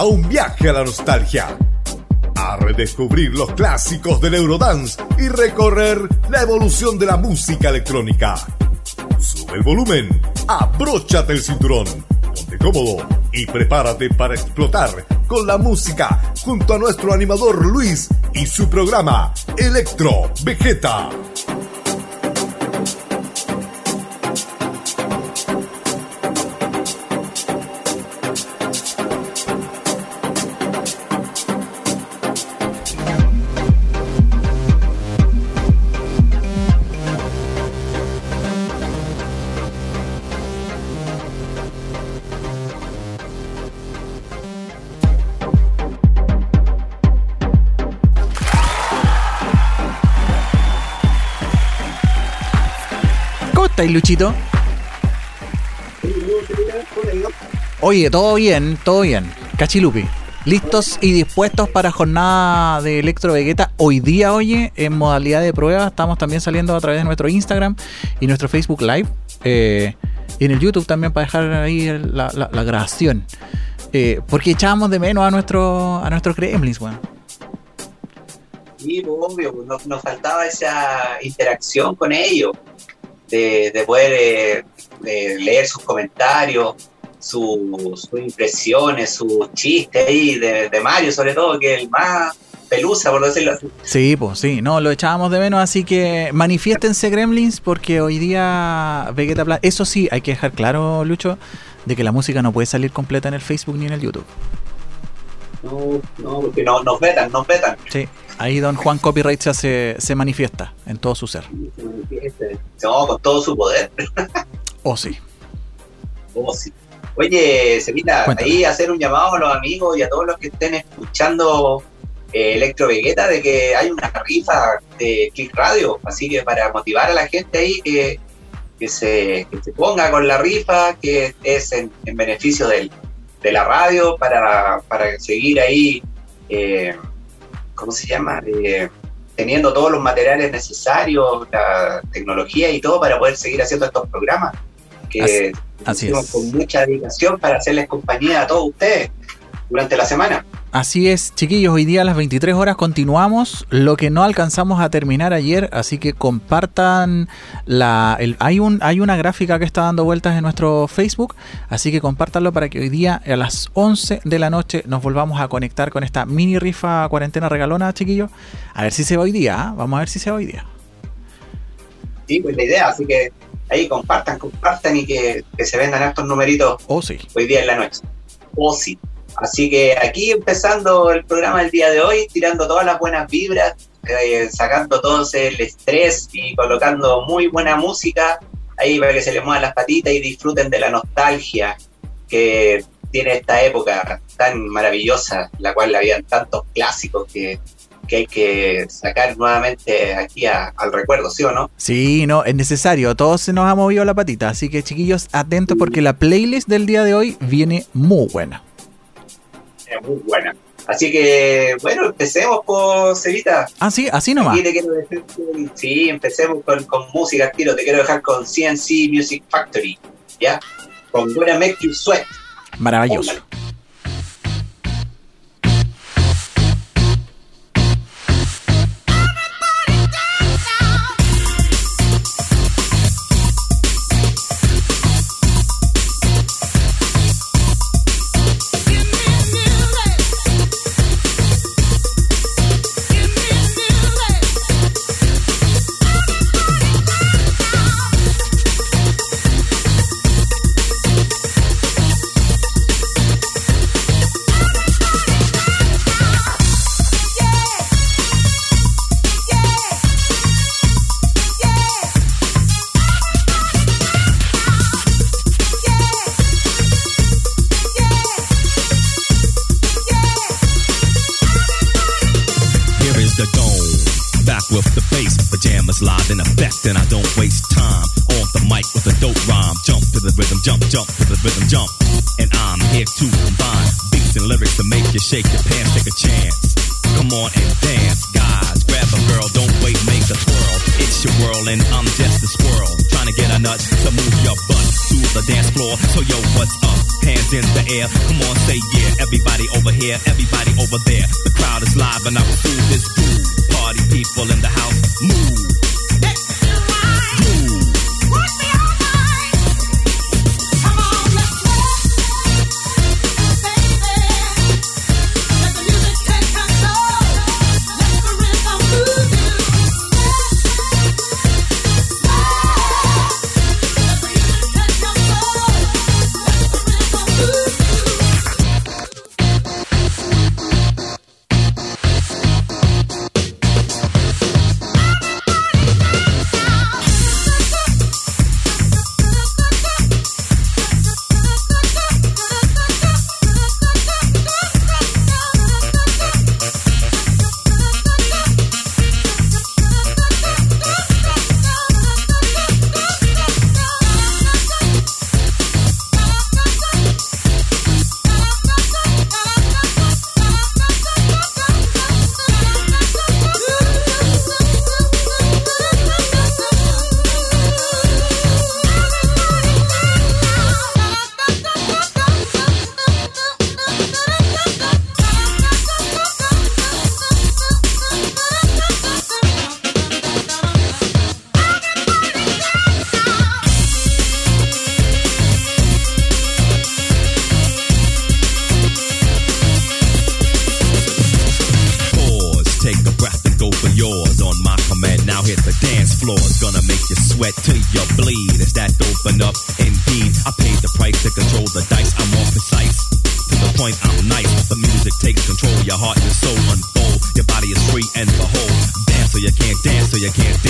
a un viaje a la nostalgia, a redescubrir los clásicos del Eurodance y recorrer la evolución de la música electrónica. Sube el volumen, abróchate el cinturón, ponte cómodo y prepárate para explotar con la música junto a nuestro animador Luis y su programa Electro Vegeta. Estáis, Luchito? Oye, todo bien, todo bien. Cachilupi. Listos y dispuestos para jornada de Electro Vegeta. Hoy día, oye, en modalidad de prueba, estamos también saliendo a través de nuestro Instagram y nuestro Facebook Live. Eh, y en el YouTube también para dejar ahí la, grabación. Eh, porque echábamos de menos a nuestro a nuestros Gremlins, weón. Sí, pues, obvio, pues, nos, faltaba esa interacción con ellos de, poder eh, leer sus comentarios, sus impresiones, sus chistes ahí de, Mario, sobre todo, que es el más pelusa, por decirlo así. Sí, pues sí, no, lo echábamos de menos, así que manifiéstense Gremlins, porque hoy día Vegeta Play, eso sí, hay que dejar claro, Lucho, de que la música no puede salir completa en el Facebook ni en el YouTube. No, no, porque no, nos vetan, nos vetan. Sí, Ahí don Juan Copyright se, se manifiesta en todo su ser. No, con todo su poder. oh, sí. Oh, sí. Oye, Sevita, ahí hacer un llamado a los amigos y a todos los que estén escuchando eh, Electro Vegeta de que hay una rifa de Click Radio, así que para motivar a la gente ahí que, que, se, se ponga con la rifa, que es en, beneficio del, de la radio, para, para seguir ahí eh, ¿cómo se llama? Eh, teniendo todos los materiales necesarios, la tecnología y todo para poder seguir haciendo estos programas que hacemos con mucha dedicación para hacerles compañía a todos ustedes durante la semana. Así es, chiquillos, hoy día a las 23 horas continuamos lo que no alcanzamos a terminar ayer, así que compartan la... hay, un, hay una gráfica que está dando vueltas en nuestro Facebook, así que compártanlo para que hoy día a las 11 de la noche nos volvamos a conectar con esta mini rifa cuarentena regalona, chiquillos. A ver si se va hoy día, ¿ah? vamos a ver si se va hoy día. Sí, pues la idea, así que ahí compartan, compartan y que, se vendan estos numeritos oh, sí. hoy día en la noche. Oh, sí. Así que aquí empezando el programa del día de hoy, tirando todas las buenas vibras, eh, sacando todo el estrés y colocando muy buena música ahí para que se les muevan las patitas y disfruten de la nostalgia que tiene esta época tan maravillosa, la cual habían tantos clásicos que, que hay que sacar nuevamente aquí al recuerdo, ¿sí o no? Sí, no, es necesario, todos se nos ha movido la patita, así que chiquillos, atentos porque la playlist del día de hoy viene muy buena muy buena. Así que, bueno, empecemos por Cevita. Ah, sí, así nomás. sí, empecemos con, con música, tiro. Te quiero dejar con CNC Music Factory, ¿ya? Con Buena Make You Sweat. Maravilloso. Shake your pants, take a chance. Come on and dance, guys. Grab a girl, don't wait, make a twirl. It's your world and I'm just a squirrel. Trying to get a nut to move your butt to the dance floor. So yo, what's up? Hands in the air. Come on, say yeah. Everybody over here, everybody over there. The crowd is live and I will do this groove. Party people in the house. Move. So you can't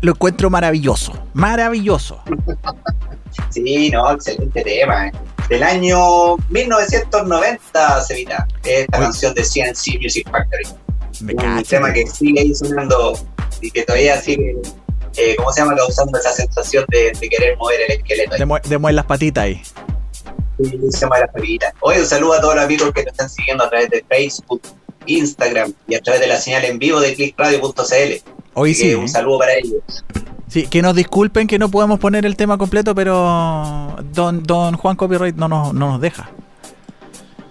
Lo, encuentro maravilloso. Maravilloso. Sí, no, excelente tema. eh. Del año 1990, Sevita. Esta Uy. canción de CNC Music Factory. Me un cacho. tema que sigue ahí sonando y que todavía sigue, eh, ¿cómo se llama? Causando esa sensación de, de querer mover el esqueleto. Demueve las patitas ahí. Y se llama las pepitas. Hoy un saludo a todos los amigos que nos están siguiendo a través de Facebook, Instagram y a través de la señal en vivo de clickradio.cl. Hoy Así sí. un saludo para ellos. Sí, que nos disculpen que no podemos poner el tema completo, pero don, don Juan Copyright no nos, no nos deja.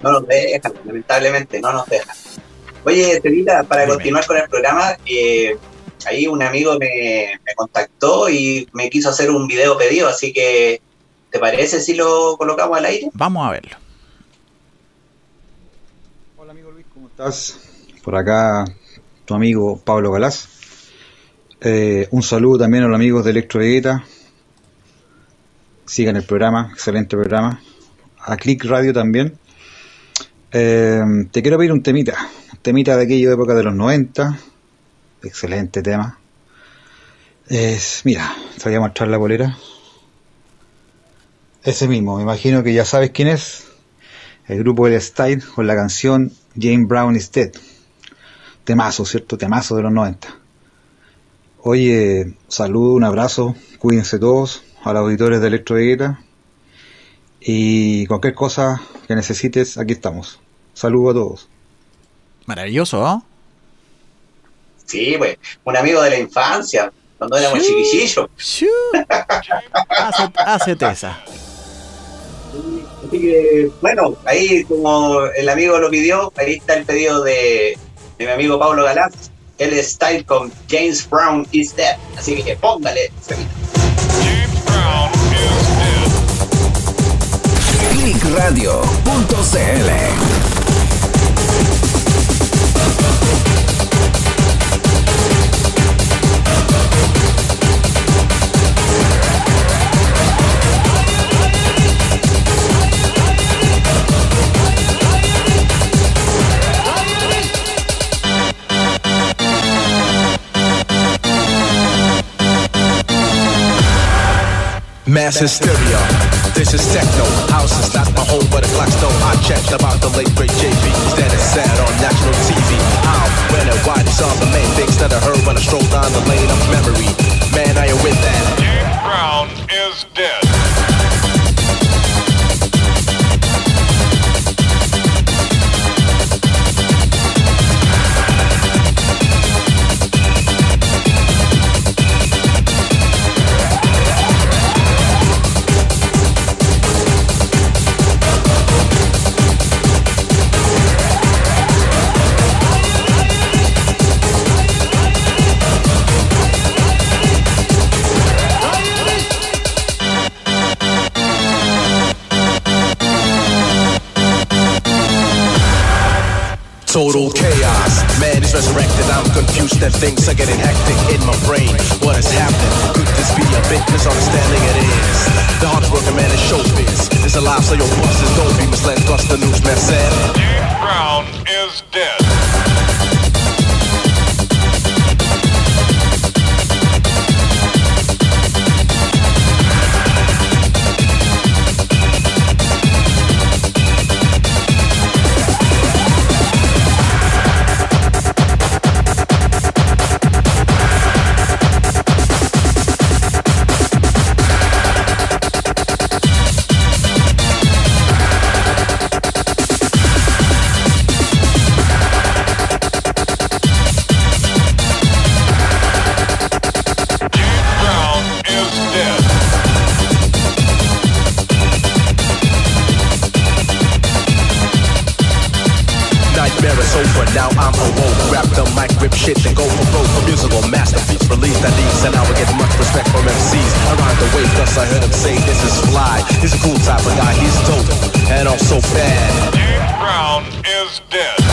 No nos dejan, lamentablemente, no nos dejan. Oye, Celita, para Dime. continuar con el programa, eh, ahí un amigo me, me contactó y me quiso hacer un video pedido, así que, ¿te parece si lo colocamos al aire? Vamos a verlo. Hola amigo Luis, ¿cómo estás? Por acá tu amigo Pablo Galás. Eh, un saludo también a los amigos de Electro Vegeta. Sigan el programa, excelente programa. A Click Radio también. Eh, te quiero pedir un temita, temita de aquella época de los 90. Excelente tema. Es, mira, te voy a mostrar la bolera. Ese mismo, me imagino que ya sabes quién es. El grupo El Style con la canción Jane Brown is Dead. Temazo, ¿cierto? Temazo de los 90. Oye, saludo, un abrazo, cuídense todos, a los auditores de Electro Vegeta. Y cualquier cosa que necesites, aquí estamos. Saludo a todos. Maravilloso, ¿no? Sí, pues, un amigo de la infancia, cuando éramos Sí. chiquillos. Shoo. Hace, hacete esa. Así que, bueno, ahí como el amigo lo pidió, ahí está el pedido de, de mi amigo Pablo Galán. El style con James Brown is dead. Así que póngale. Semita. clickradio.cl Mass hysteria. This is techno. House is not my home, but a Blackstone. I checked about the late great JB. Instead it's sad on national TV. How, when, and why? These are the main things that I heard when I strolled down the lane of memory. Man, I am with that. James Brown Total chaos. Man is resurrected. I'm confused that things are getting hectic in my brain. What has happened? Could this be a big misunderstanding? It is. The hardest working man is showbiz. It's a lie, so your bosses don't be misled. Cause the newsman said. James Brown is dead. Over, now I'm awoke. Grab the mic, rip shit, and go for broke. A musical masterpiece, release that leaves, and I get much respect from MCs around the way. Thus I heard him say, this is fly. He's a cool type of guy, he's dope, and also bad. James Brown is dead.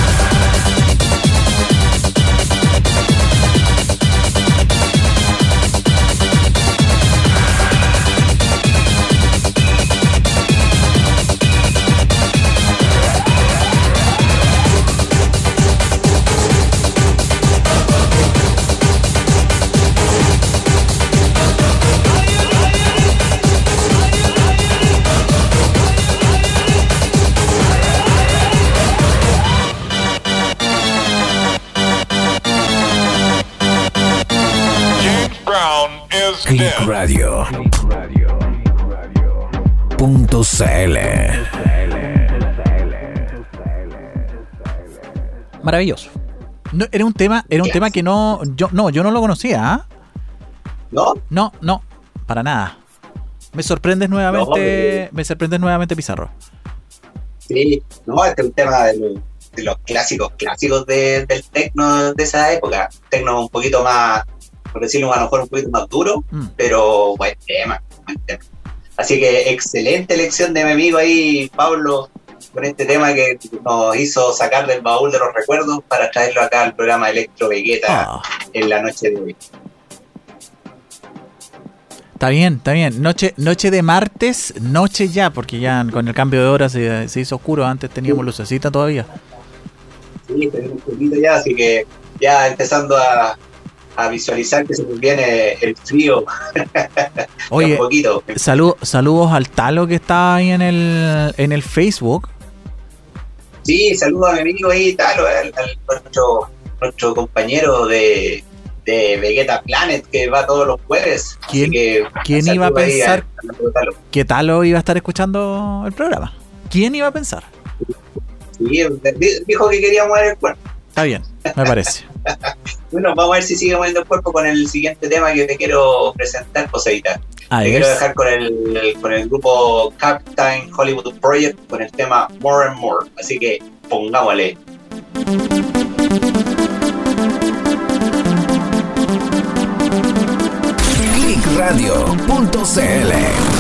Click. Radio. Punto CL. Maravilloso. No, era un tema, era un tema que no, yo no, yo no lo conocía, ¿ah? ¿No? No, no, para nada. Me sorprendes nuevamente, me sorprendes nuevamente Pizarro. Sí, no, este es un tema de, de los clásicos, clásicos de- del tecno de esa época. Tecno un poquito más, por decirlo a lo mejor un poquito más duro, Mm. pero buen tema, buen tema. Así que excelente elección de mi amigo ahí, Pablo, con este tema que nos hizo sacar del baúl de los recuerdos para traerlo acá al programa Electro Vegeta Ah, en la noche de hoy. está bien, está bien. Noche, noche de martes, noche ya, porque ya con el cambio de hora se, se hizo oscuro. Antes teníamos lucecita todavía. Sí, tenemos un poquito ya, así que ya empezando a, a visualizar que se nos viene el frío Oye, un poquito. salu- saludos al Talo que está ahí en el, en el Facebook. Sí, saludos a mi amigo ahí, Talo, al, al- nuestro, nuestro compañero de, de Vegeta Planet que va todos los jueves. ¿Quién- que, quién iba a pensar? amigo Talo. que Talo iba a estar escuchando el programa. ¿Quién iba a pensar? Sí, di- dijo que quería mover el cuerpo. Está bien, me parece. Bueno, ah. vamos a ver si sigue moviendo el cuerpo con el siguiente tema que te quiero presentar, Poseita. Te quiero dejar con el, el, con el grupo Captain Hollywood Project con el tema More and More. Así que pongámosle. Clickradio.cl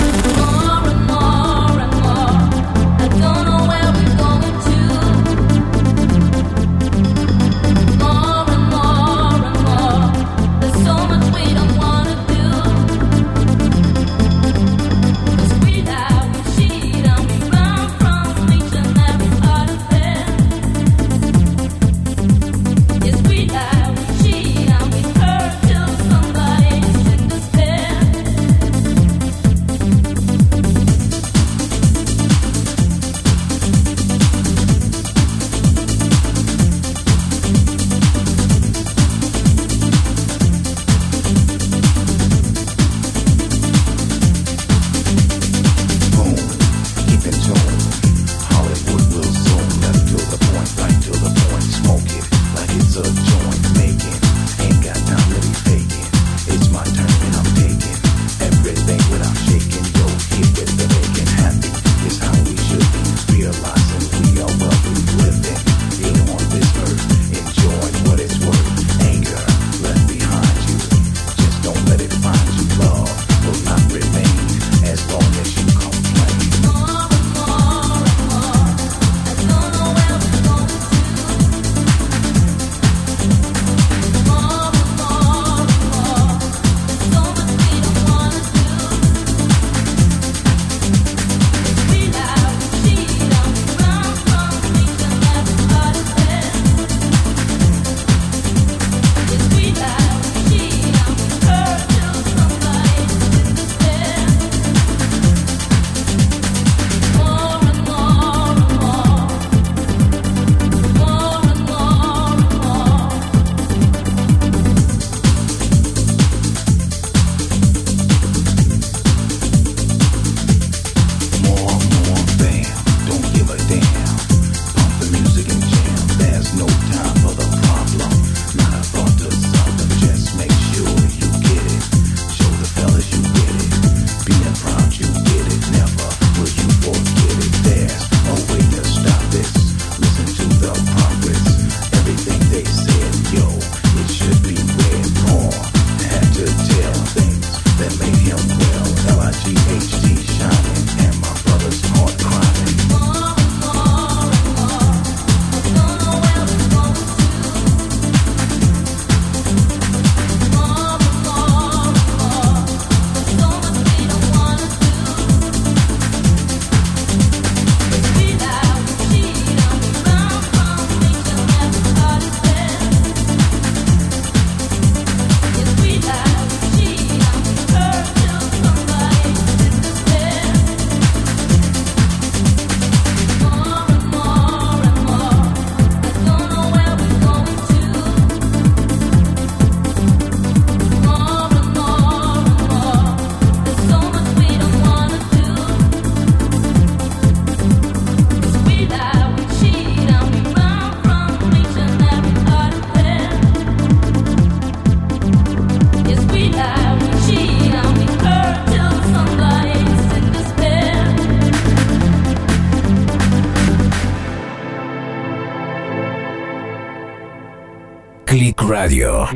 Click Radio.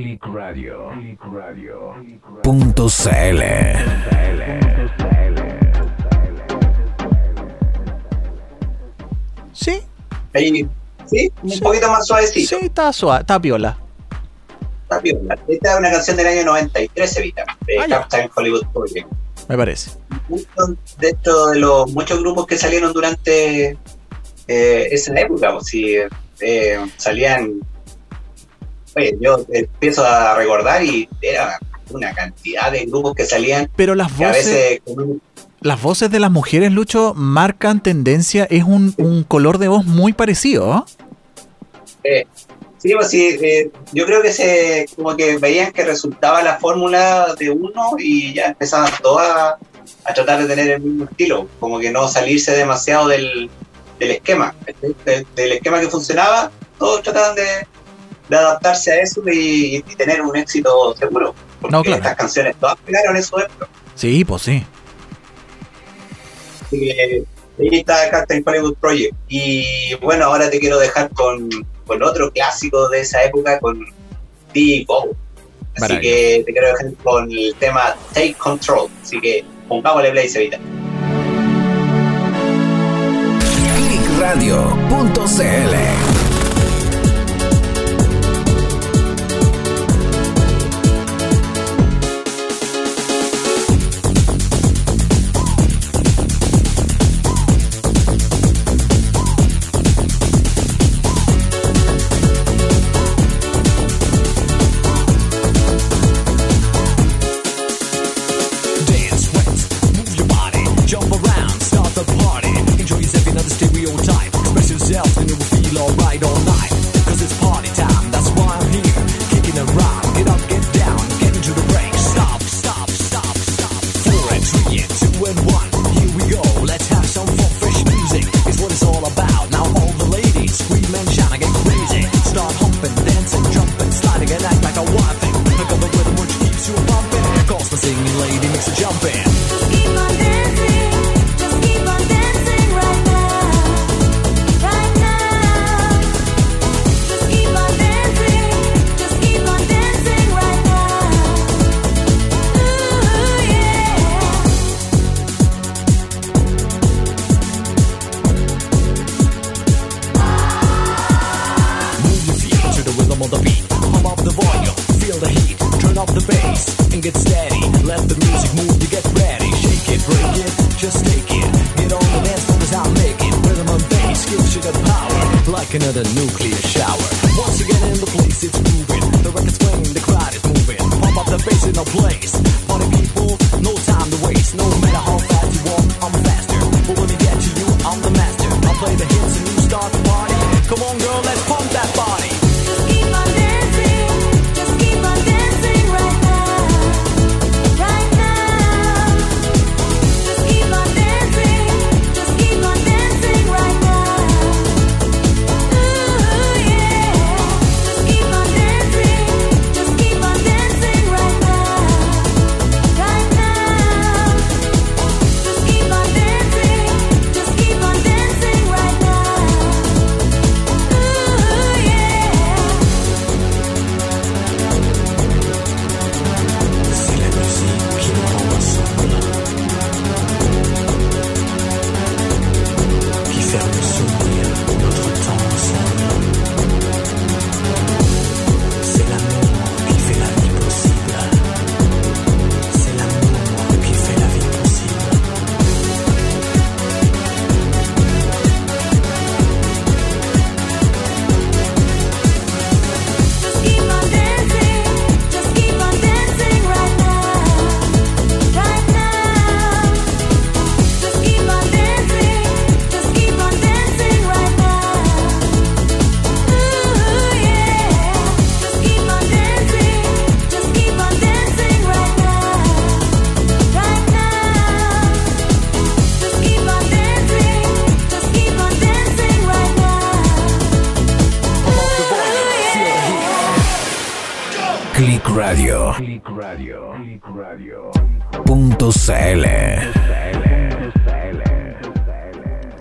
Punto CL. Sí, Ahí, sí, un Sí. poquito más suavecito. sí, está suave, está piola. Está piola. Esta es una canción del año 93, Evita, de Ah. Captain Hollywood Project. Me parece. De estos, de los muchos grupos que salieron durante eh, esa época, pues si eh, salían. Oye, yo empiezo a recordar y era una cantidad de grupos que salían Pero las voces, veces las voces de las mujeres, Lucho, marcan tendencia. Es un, un color de voz muy parecido. ¿ah? Eh, sí, pues sí, eh, yo creo que se como que veían que resultaba la fórmula de uno y ya empezaban todas a, tratar de tener el mismo estilo, como que no salirse demasiado del, del esquema, del esquema que funcionaba, todos trataban de, de adaptarse a eso y, y tener un éxito seguro, porque No, claro. estas canciones todas pegaron su época. Sí, pues sí. Así que ahí está Captain Hollywood Project. Y bueno, ahora te quiero dejar con, con otro clásico de esa época, con Bow. Así que te quiero dejar con el tema Take Control. Así que pongámosle play, Cevita. Clickradio.cl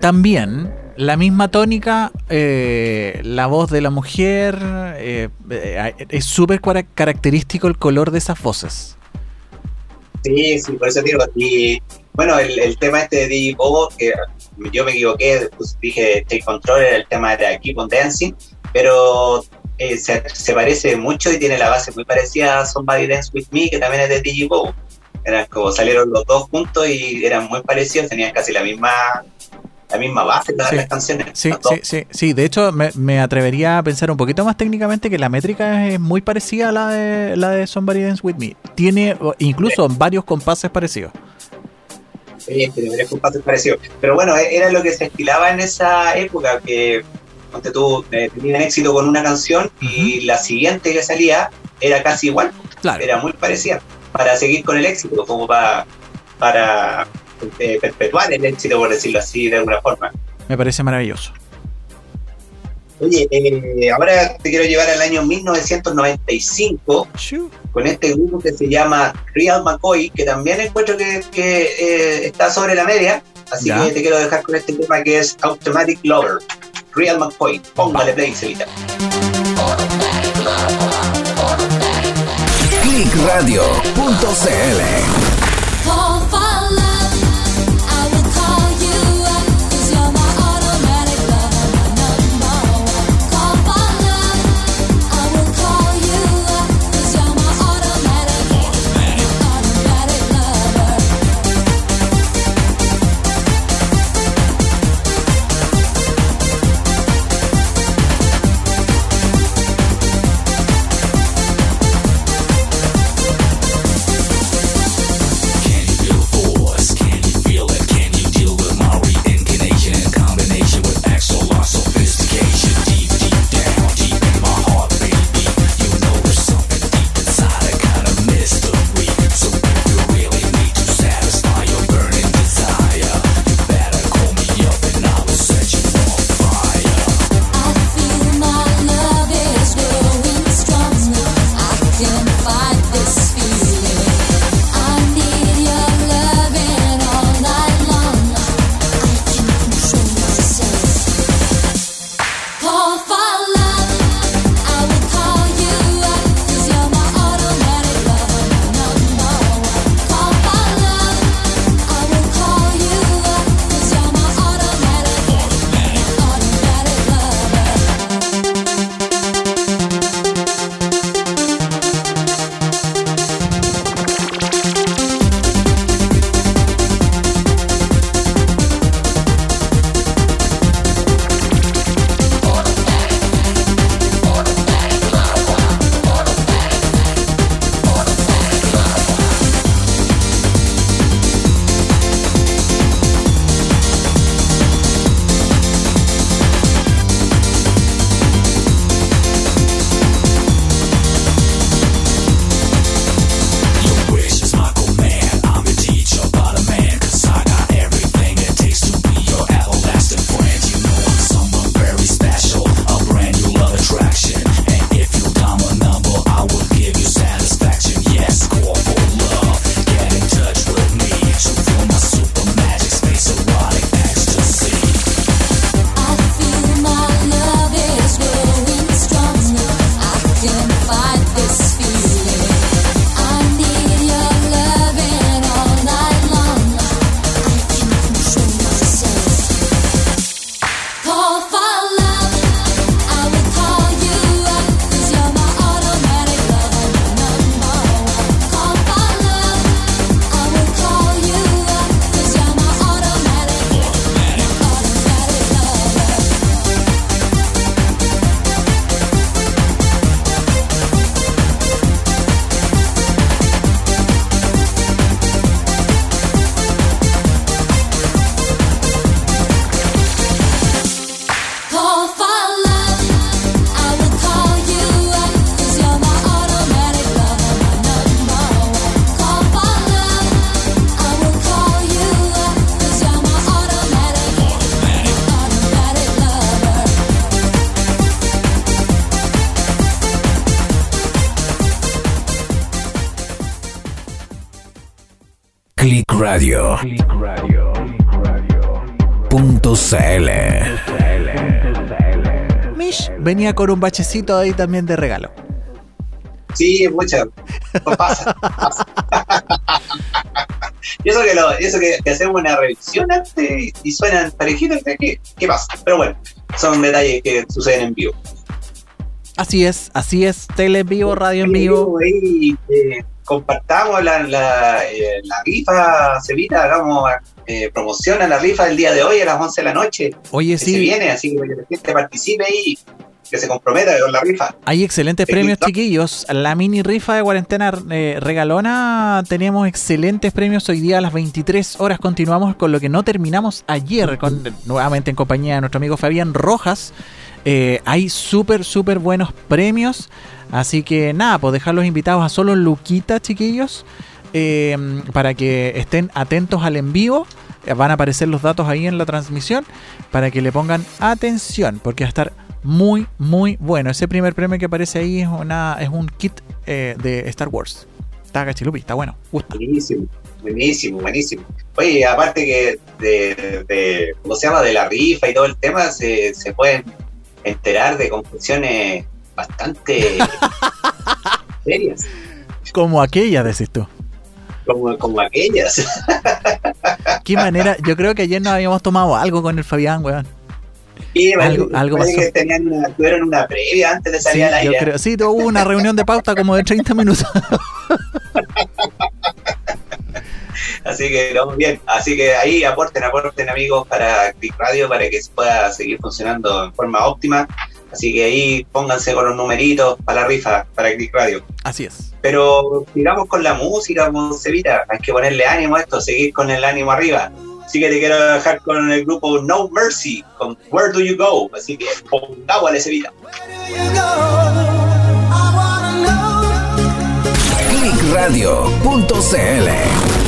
También la misma tónica, eh, la voz de la mujer, eh, eh, es súper característico el color de esas voces. Sí, sí, por eso digo. Y bueno, el, tema este de DJ que yo me equivoqué, pues dije Take Control, era el tema de Keep on Dancing, pero eh, se, se parece mucho y tiene la base muy parecida a Somebody Dance With Me, que también es de DJ Bobo. Eran como salieron los dos juntos y eran muy parecidos, tenían casi la misma la misma base Sí. las canciones. Sí, sí, sí, sí. De hecho, me, me atrevería a pensar un poquito más técnicamente que la métrica es muy parecida a la de, la de Somebody Dance With Me. Tiene incluso varios compases parecidos. Sí, tiene varios compases parecidos. Pero bueno, e- era lo que se estilaba en esa época, que ponte tú, eh, tenían éxito con una canción y la siguiente que salía era casi igual, Claro. era muy parecida, para seguir con el éxito, como para, para eh, perpetuar el éxito, por decirlo así, de alguna forma. Me parece maravilloso. Oye, eh, ahora te quiero llevar al año 1995 con este grupo que se llama Real McCoy, que también encuentro que, que, eh, está sobre la media, así Ya. que te quiero dejar con este tema que es Automatic Lover. Real McCoy, póngale play, Celita. clickradio.cl Call venía con un bachecito ahí también de regalo. Sí, mucha. Pues pasa, pasa. y eso que, lo, eso que, que hacemos una revisión antes y suenan parejitos, ¿qué, ¿qué pasa? Pero bueno, son detalles que suceden en vivo. Así es, así es. Tele en vivo, radio en vivo. Eh, compartamos la, la, eh, la rifa, Cevita, hagamos eh, promoción a la rifa del día de hoy a las 11 de la noche. Oye, que sí. se viene, así que que la gente participe y que se comprometa con la rifa. Hay excelentes De premios, chiquillos. La mini rifa de cuarentena eh, regalona. Tenemos excelentes premios hoy día a las 23 horas. Continuamos con lo que no terminamos ayer, con, nuevamente en compañía de nuestro amigo Fabián Rojas. Eh, hay súper, súper buenos premios. Así que nada, pues dejar los invitados a solo Luquita, chiquillos. eh, para que estén atentos al en vivo. Eh, Van a aparecer los datos ahí en la transmisión. Para que le pongan atención. Porque va a estar muy, muy bueno. Ese primer premio que aparece ahí es, una, es un kit eh, de Star Wars. Está cachilupi, está bueno. Gusta. Buenísimo, buenísimo, buenísimo. Oye, aparte que de, de- ¿cómo se llama? De la rifa y todo el tema, se, se pueden enterar de conclusiones bastante serias. Como aquella, decís tú. como, como aquellas. Qué manera. Yo creo que ayer nos habíamos tomado algo con el Fabián, weón. Algo- pasó. que tenían una, tuvieron una previa antes de salir Sí, al yo aire. creo. Sí, tuvo una reunión de pauta como de 30 minutos. Así que vamos bien. Así que ahí aporten, aporten amigos para Click Radio para que pueda seguir funcionando en forma óptima. Así que ahí pónganse con los numeritos para la rifa, para Click Radio. Así es. Pero sigamos con la música, Monsevita. Hay que ponerle ánimo a esto, seguir con el ánimo arriba. Así que te quiero dejar con el grupo No Mercy, con Where Do You Go. Así que pongámosle Sevita. Clickradio.cl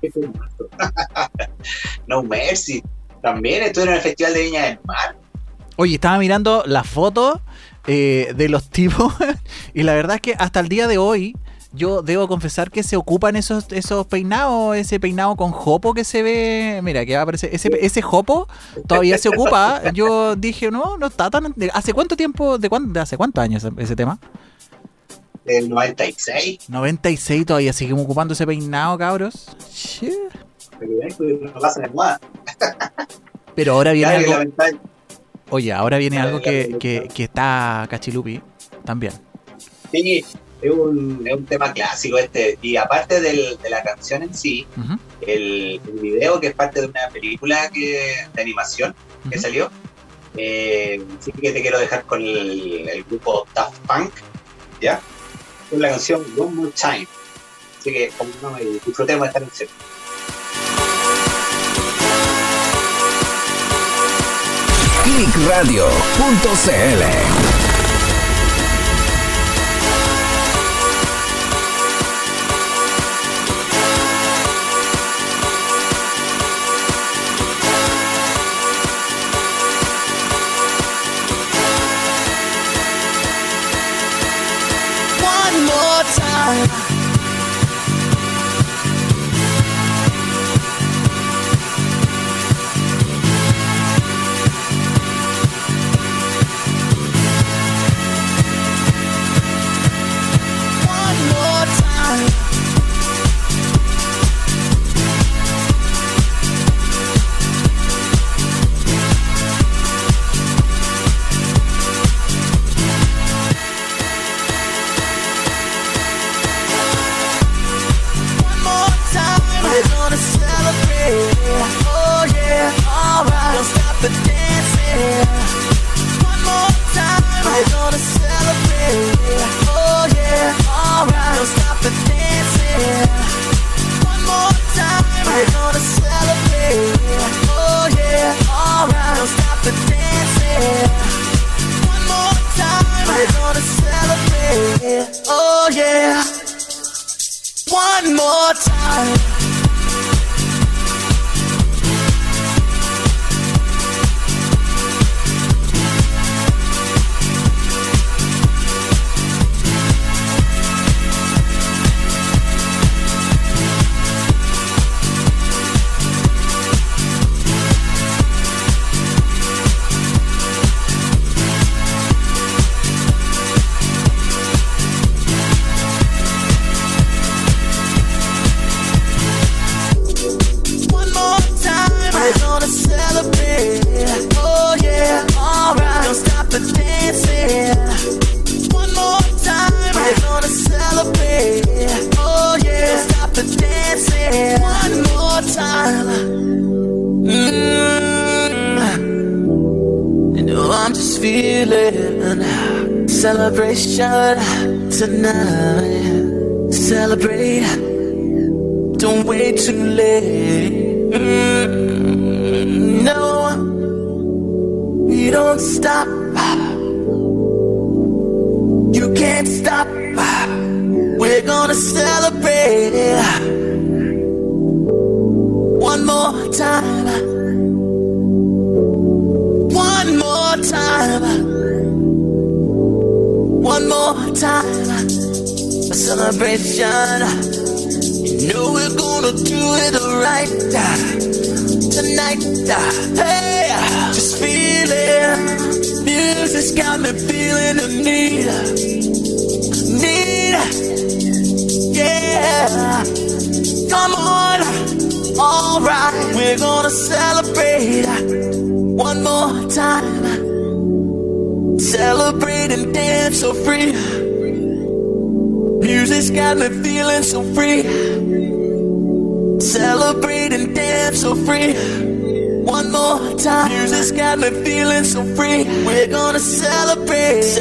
Qué temazo. No Mercy. También estuvieron en el Festival de Viña del Mar. Oye, estaba mirando las fotos eh, de los tipos y la verdad es que hasta el día de hoy yo debo confesar que se ocupan esos, esos peinados, ese peinado con jopo que se ve, mira, que va a aparecer, ese, ese jopo todavía se ocupa. Yo dije, no, no está tan... ¿Hace cuánto tiempo, de, cuán- de hace cuántos años ese, ese tema? Del 96. 96 todavía seguimos ocupando ese peinado, cabros. Pero pues. Pero ahora viene algo... Oye, ahora viene algo que, que, que está cachilupi también. Sí, es un, es un tema clásico este. Y aparte del- de la canción en sí, el, el video que es parte de una película que, de animación que salió. Eh, sí que te quiero dejar con el, el grupo Daft Punk, ¿ya? Con la canción One More Time. Así que como no, eh, disfrutemos esta canción. Clickradio.cl.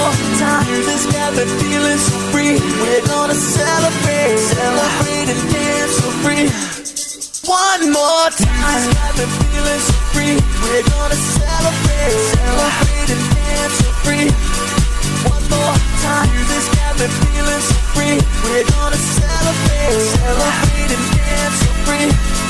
More time, this me feeling so free. We're gonna celebrate, celebrate and dance so free. One more time, this me feeling so free. We're gonna celebrate, celebrate and dance so free. One more time, this me feeling so free. We're gonna celebrate, celebrate and dance so free.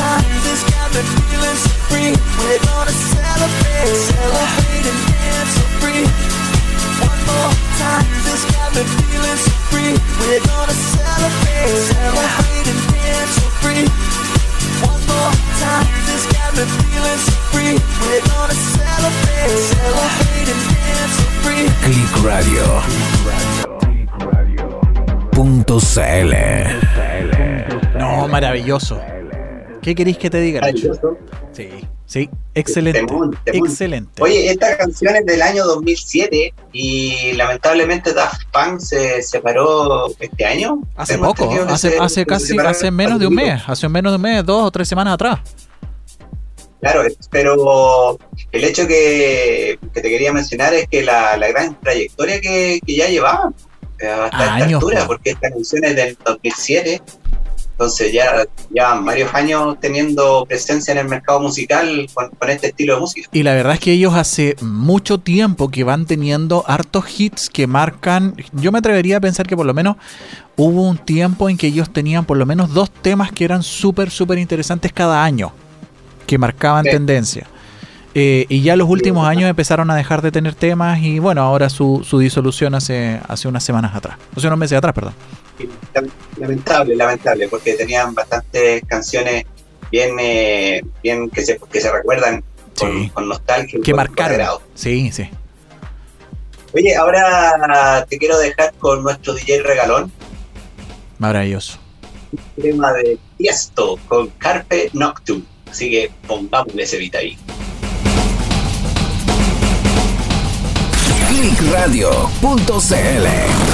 time, this got me feeling so free. We're gonna celebrate, celebrate and dance so free. One more time, this got me feeling so free. We're gonna celebrate, celebrate and dance so free. One more time, this got me feeling so free. We're gonna celebrate, celebrate and dance so free. Click Radio. Punto CL. No, maravilloso. ¿Qué queréis que te diga? Sí, sí, excelente. Excelente. Oye, esta canción es del año 2007 y lamentablemente Daft Punk se separó este año. Hace poco, hace, se- hace casi, hace menos de un mes, hace menos de un mes, dos o tres semanas atrás. Claro, pero el hecho que, que te quería mencionar es que la, la gran trayectoria que, que ya llevaban eh, hasta esta Años, altura, po. porque esta canción es del 2007, entonces ya llevan varios años teniendo presencia en el mercado musical con, con este estilo de música. Y la verdad es que ellos hace mucho tiempo que van teniendo hartos hits que marcan. Yo me atrevería a pensar que por lo menos hubo un tiempo en que ellos tenían por lo menos dos temas que eran súper, súper interesantes cada año, que marcaban Sí. tendencia. Eh, y ya los últimos años empezaron a dejar de tener temas y bueno, ahora su, su disolución hace, hace unas semanas atrás, hace unos meses atrás, perdón. Lamentable, lamentable, porque tenían bastantes canciones bien, eh, bien que se, que se recuerdan con, Sí. con nostalgia. y Que marcaron. Sí, sí. Oye, ahora te quiero dejar con nuestro DJ regalón. Maravilloso. tema de Tiesto con Carpe Noctum. Así que pongámosle ese beat ahí. Clickradio.cl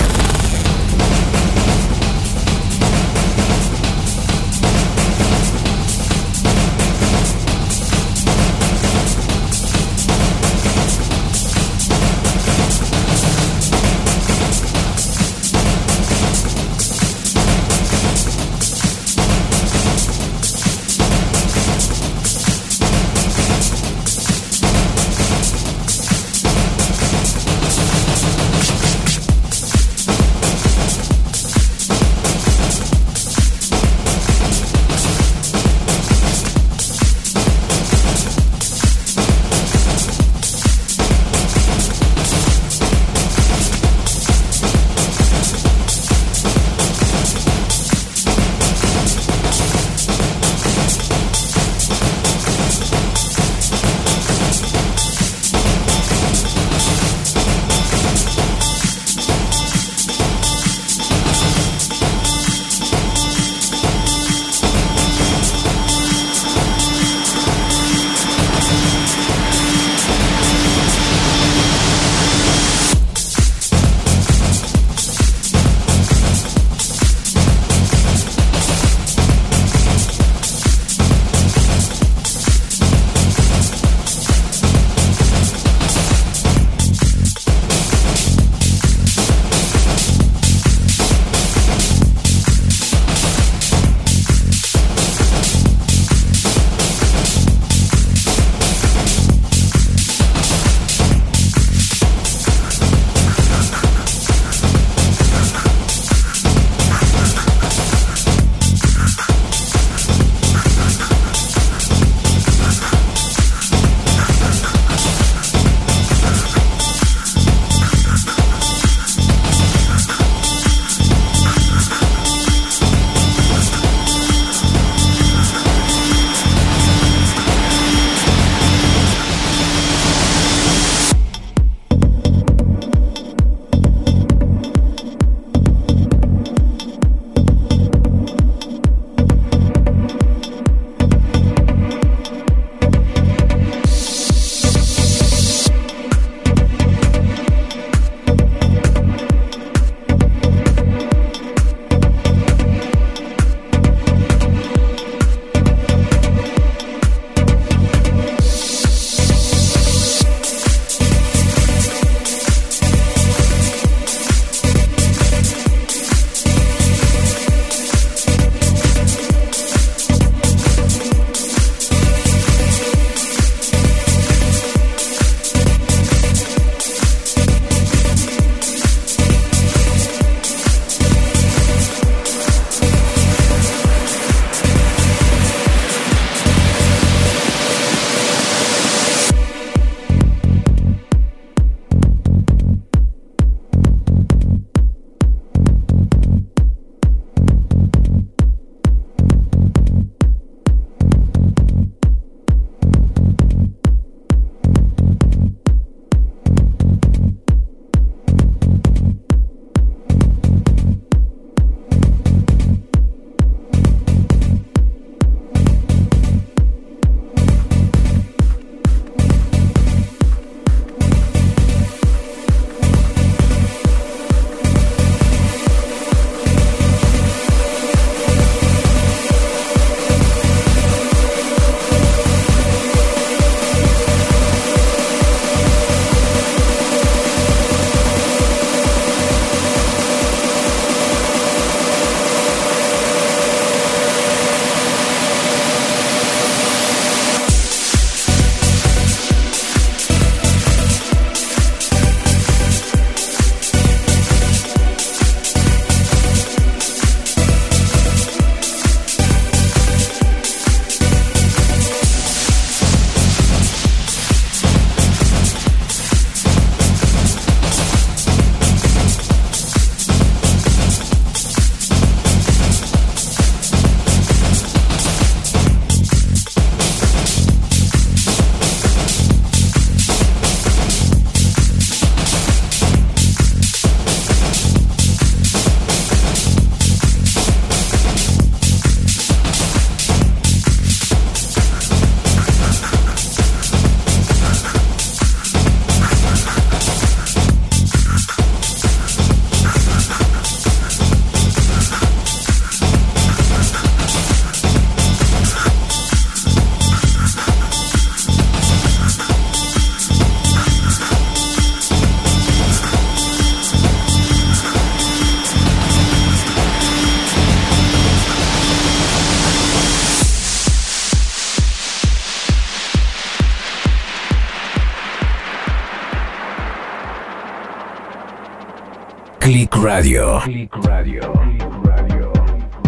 Click Radio.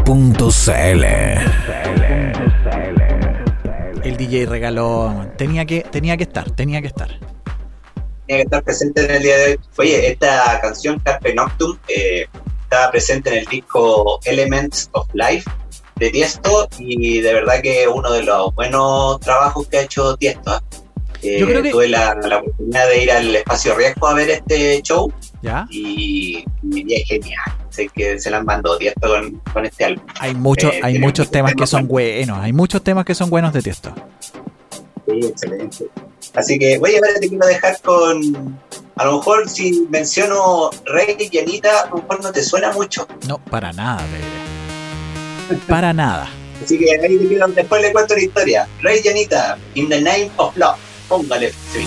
Punto CL. El DJ regaló. Tenía que, tenía que estar, tenía que estar. Tenía que estar presente en el día de hoy. Oye, esta canción Carpe Noctum eh, estaba presente en el disco Elements of Life de Tiesto y de verdad que es uno de los buenos trabajos que ha hecho Tiesto. Eh, Yo creo que- Tuve la, la oportunidad de ir al espacio riesgo a ver este show ¿Ya? y, y es genial. Sé que se la han mandado Tiesto con, con este álbum. Hay, mucho, Eh, hay muchos temas que son buenos. Hay muchos temas que son buenos de Tiesto. Sí, excelente. Así que, oye, ahora te quiero dejar con. A lo mejor si menciono Rey y Anita, a lo mejor no te suena mucho. No, para nada, te diré. Para nada. Así que ahí te quiero, después le cuento la historia. Rey y Anita, In the Name of Love. Póngale stream.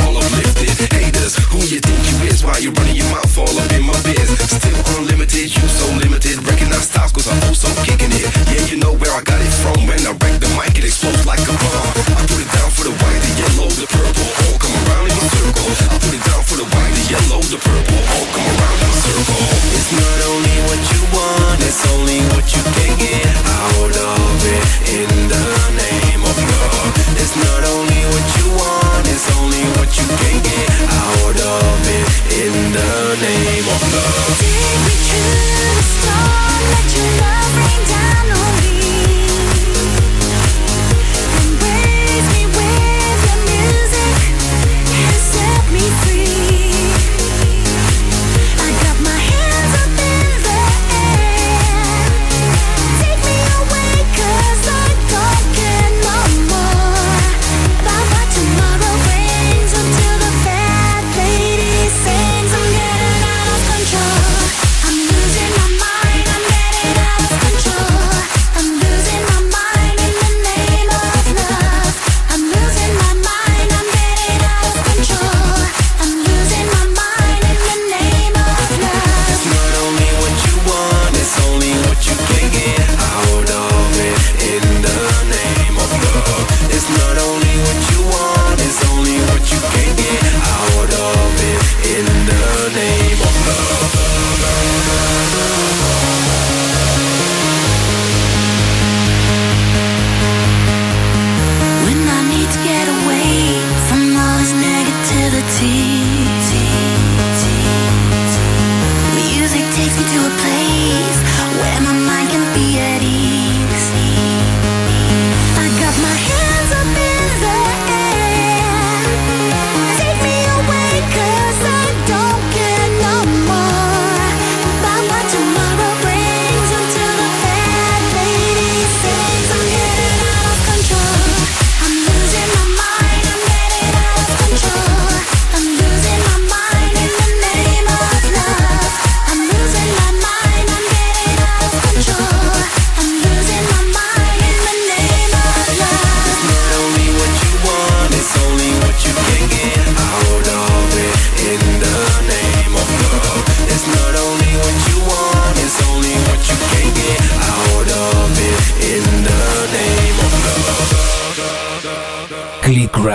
cause I'm also kicking it. Yeah, you know where I got it from. When I wreck the mic, it explodes like a bomb. I put it down for the white, the yellow, the purple. All come around in a circle. I put it down for the white, the yellow, the purple. All come around in a circle. It's not only what you want, it's only what you can get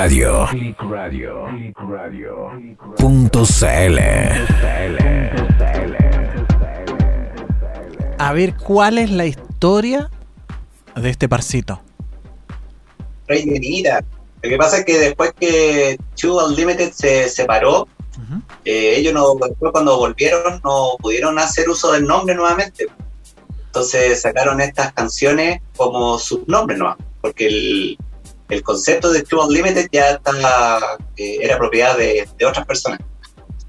Click Radio. Punto CL. A ver, ¿cuál es la historia de este parcito? Rey Anita. Lo que pasa es que después que Two Unlimited se separó, eh, ellos no, después cuando volvieron no pudieron hacer uso del nombre nuevamente. Entonces sacaron estas canciones como sus nombres nuevos, porque el, el concepto de Two Unlimited ya estaba, eh, era propiedad de, de otras personas.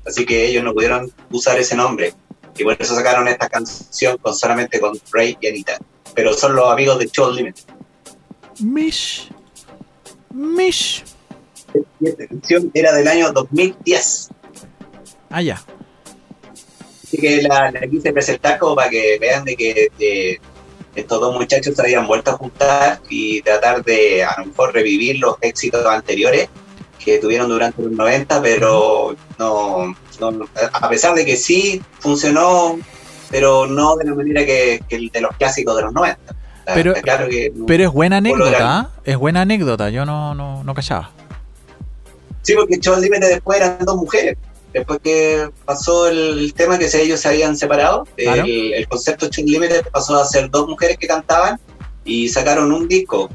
Así que ellos no pudieron usar ese nombre. Y por eso sacaron esta canción con, solamente con Ray y Anita. Pero son los amigos de Two Unlimited. Mish. Mish. Y esta canción era del año 2010. Ah, ya. Así que la, la quise presentar como para que vean de que estos dos muchachos se habían vuelto a juntar y tratar de a lo mejor revivir los éxitos anteriores que tuvieron durante los 90, pero no, no- a pesar de que sí funcionó, pero no de la manera que, que el de los clásicos de los 90. Está- Pero- claro que no- Pero es buena anécdota, ¿ah? Es buena anécdota, yo no, no, no callaba. Sí, porque Show Límite después eran dos mujeres. Después que pasó el, tema que ellos se habían separado, Claro. el, el concepto Show Límite pasó a ser dos mujeres que cantaban y sacaron un disco.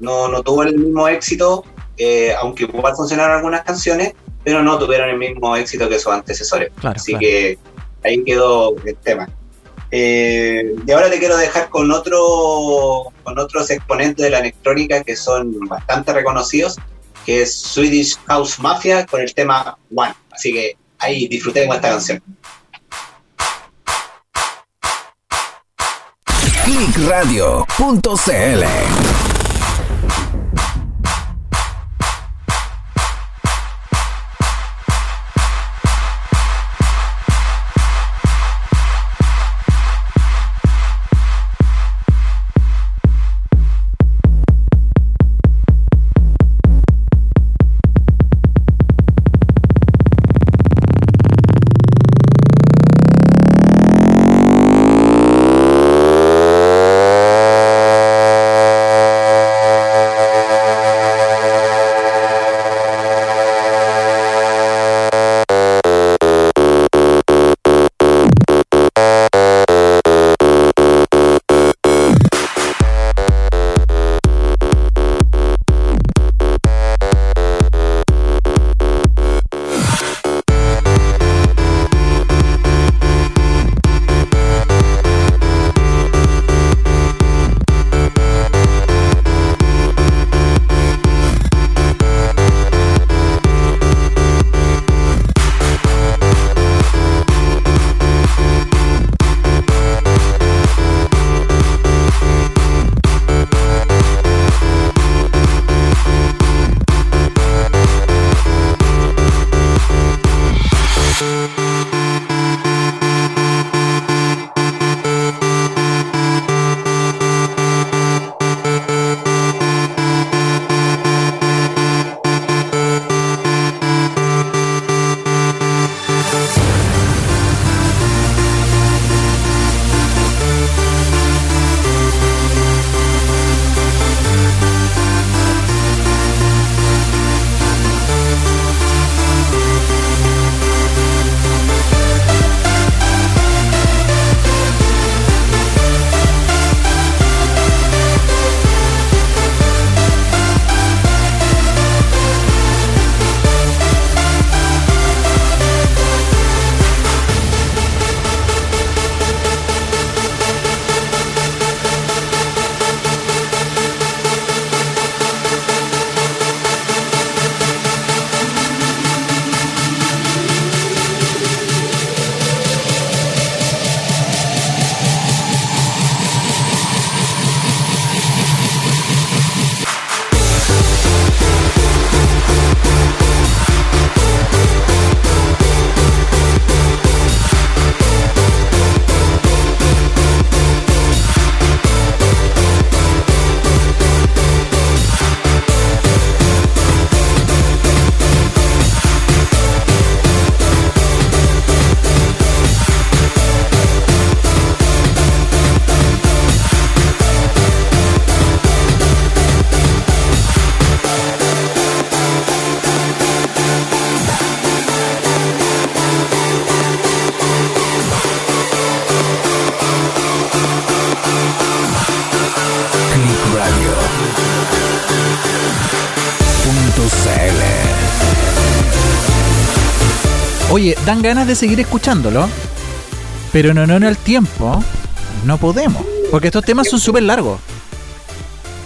No, no tuvo el mismo éxito, eh, aunque igual funcionaron algunas canciones, pero no tuvieron el mismo éxito que sus antecesores. Claro, Así claro. que ahí quedó el tema. Eh, y ahora te quiero dejar con otro con otros exponentes de la electrónica que son bastante reconocidos, que es Swedish House Mafia con el tema One. Así que ahí disfrutemos esta canción. Clickradio.cl dan ganas de seguir escuchándolo, pero no, no en el tiempo. No podemos, porque estos temas son súper largos.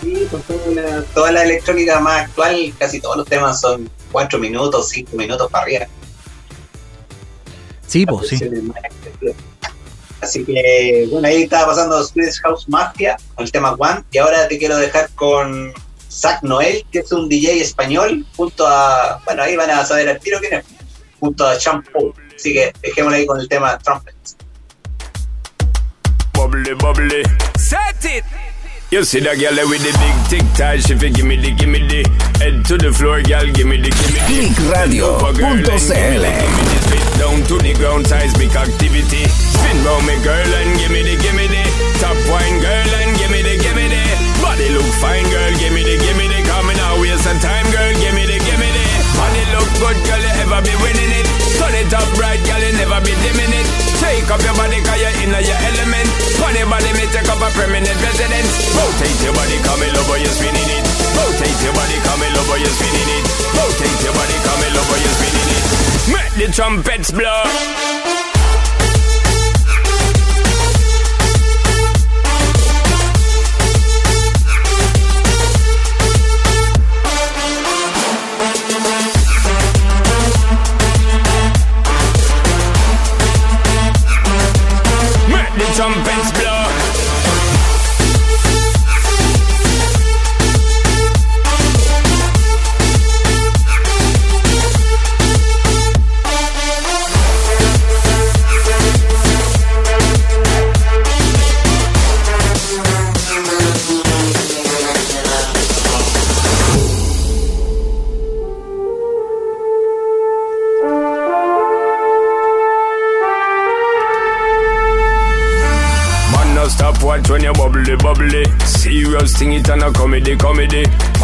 Sí, con toda la, toda la electrónica más actual, casi todos los temas son 4 minutos, 5 minutos para arriba. Sí, pues sí. Así que, bueno, ahí estaba pasando Swedish House Mafia con el tema One. Y ahora te quiero dejar con Zach Noel, que es un DJ español, junto a. Bueno, ahí van a saber al tiro quién es. Junto a Shampoo. Así que dejémosle ahí con el tema Trumpet. Bubbly, bubbly, Set it. You see that girl with the big tic tac, she fi gimme the gimme the head to the floor, girl, gimme the gimme the. Clickradio.cl. Spit down to the ground, seismic activity. Spin round me, girl, and gimme the gimme the top wine, girl, and gimme the gimme the body look fine, girl, gimme the gimme the coming out waste some time, good, girl, you ever be winning it. Turn it up right, girl, you never be dimming it. Take up your body, cause you're in your element. Funny body, me take up a permanent residence. Rotate your body, come in, love, you're spinning it. Rotate your body, come in, love, you're spinning it. Rotate your body, come in, love, you're spinning it. Make the trumpets blow.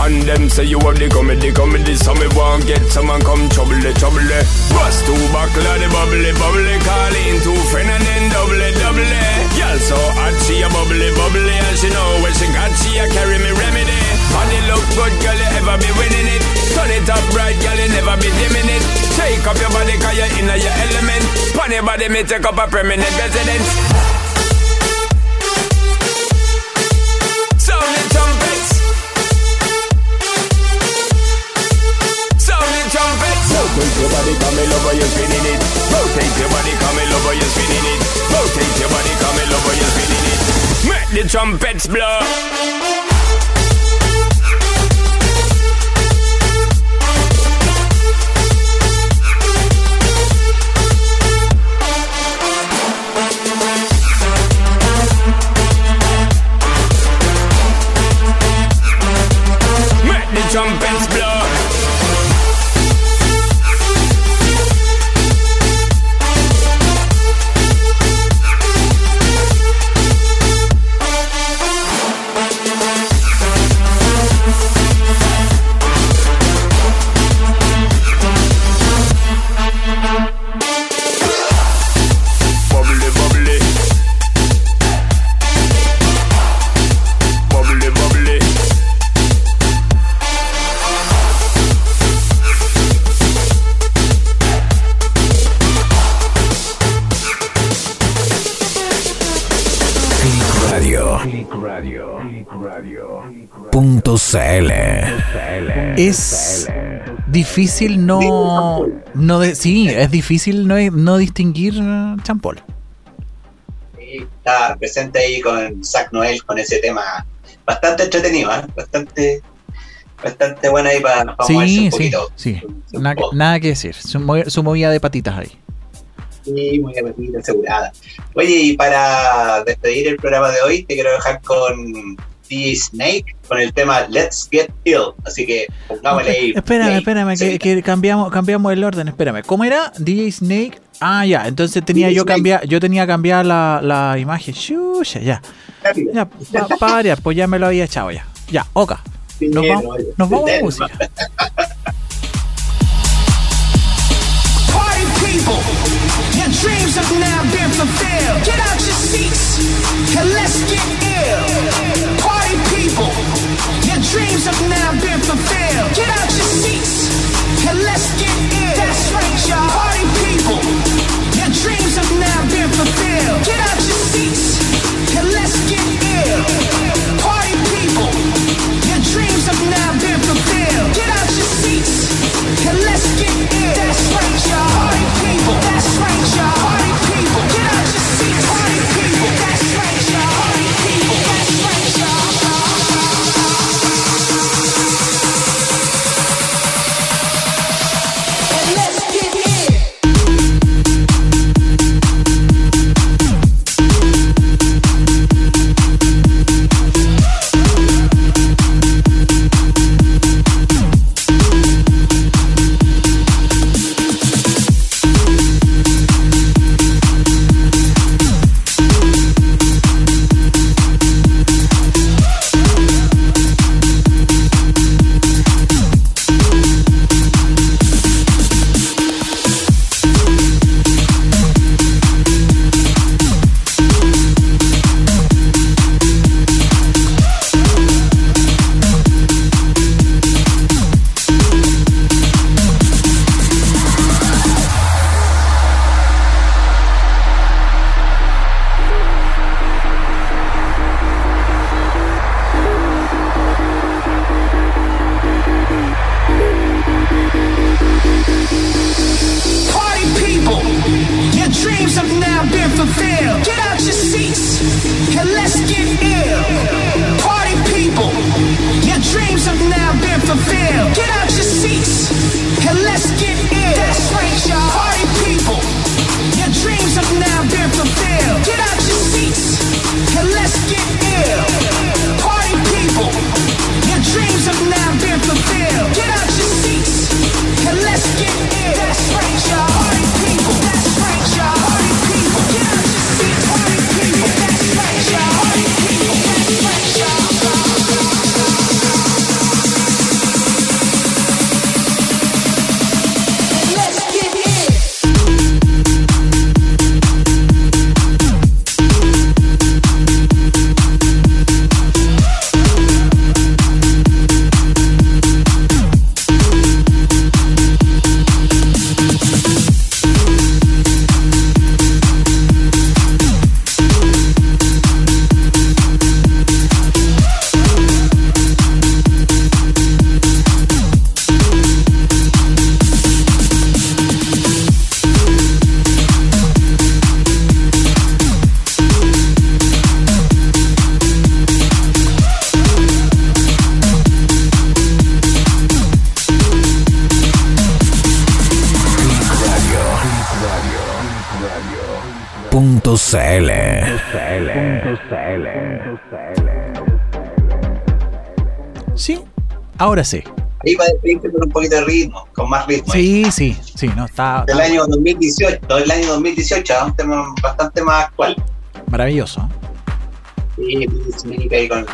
And them say you have the comedy, comedy. So me want get someone come trouble, trouble. Bust two buckle of the bubbly, bubbly. Call in two friend and then double, double. Girl so hot, she a bubbly, bubbly. And she know when she got, she a carry me remedy. Body look good, girl, you ever be winning it. Turn it up right, girl, you never be dimming it. Shake up your body, cause you're in your element. Pon your body, me take up a permanent residence. You're spinning it. Rotate your body, come in over, you're spinning it. Rotate your body, come in over, you're spinning it. Make the trumpets blow. Trumpets blow. Difícil no. no de- sí, es difícil no, no distinguir champol. Sí, está presente ahí con Zack Noel con ese tema bastante entretenido, ¿eh? bastante bastante buena ahí para moverse Sí, un sí, poquito. sí. Nada, que- nada que decir. Su, su movida de patitas ahí. Sí, muy bien, asegurada. Oye, y para despedir el programa de hoy, te quiero dejar con The Snake con el tema Let's Get Ill. Así que pongámosle ahí. Espérame, espérame, que, que cambiamos, cambiamos el orden, espérame. ¿Cómo era? DJ Snake. Ah, ya, entonces tenía DJ yo cambiar, yo tenía que cambiar la, la imagen. Shusha, ya. Ya, pa, pa variar, pues ya me lo había echado ya. Ya, oka. Nos Bien, vamos, oye, nos vamos a música. Party people, your dreams have now been fulfilled. Get out your seats and let's get ill. People, your dreams have now been fulfilled. Get out your seats and let's get ill. That's right, y'all. Party people, your dreams have now been fulfilled. Get out your seats Sí, ahora sí. Ahí va a despedirse con un poquito de ritmo, con más ritmo. Sí, sí, sí, no, está, Del está año 2018, del año 2018, a un tema bastante más actual. maravilloso. Sí, ahí con el.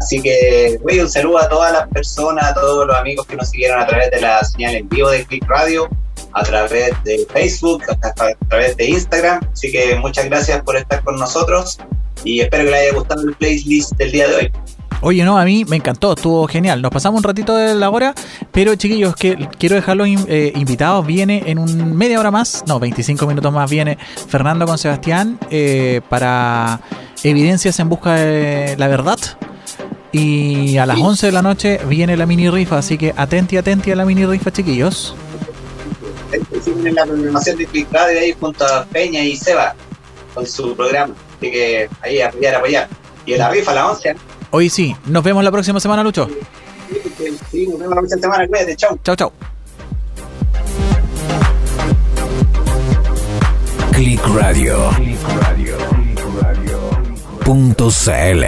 Así que, güey, un saludo a todas las personas, a todos los amigos que nos siguieron a través de la señal en vivo de Click Radio, a través de Facebook, a, a través de Instagram. Así que muchas gracias por estar con nosotros y espero que les haya gustado el playlist del día de hoy. Oye, no, a mí me encantó, estuvo genial. Nos pasamos un ratito de la hora, pero chiquillos, que quiero dejarlos in- eh, invitados. Viene en un media hora más, no, 25 minutos más, viene Fernando con Sebastián eh, para Evidencias en Busca de la Verdad. Y a las 11 de la noche viene la mini rifa, así que atenti, atenti a la mini rifa, chiquillos. En la programación de Click Radio ahí junto a Peña y Seba con su programa. Así que ahí apoyar, apoyar. Y en la rifa a las 11. Hoy sí, nos vemos la próxima semana, Lucho. Sí, nos vemos la próxima semana. Cuídate, chau. Chau, chau. Click Radio. Punto CL.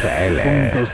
CL.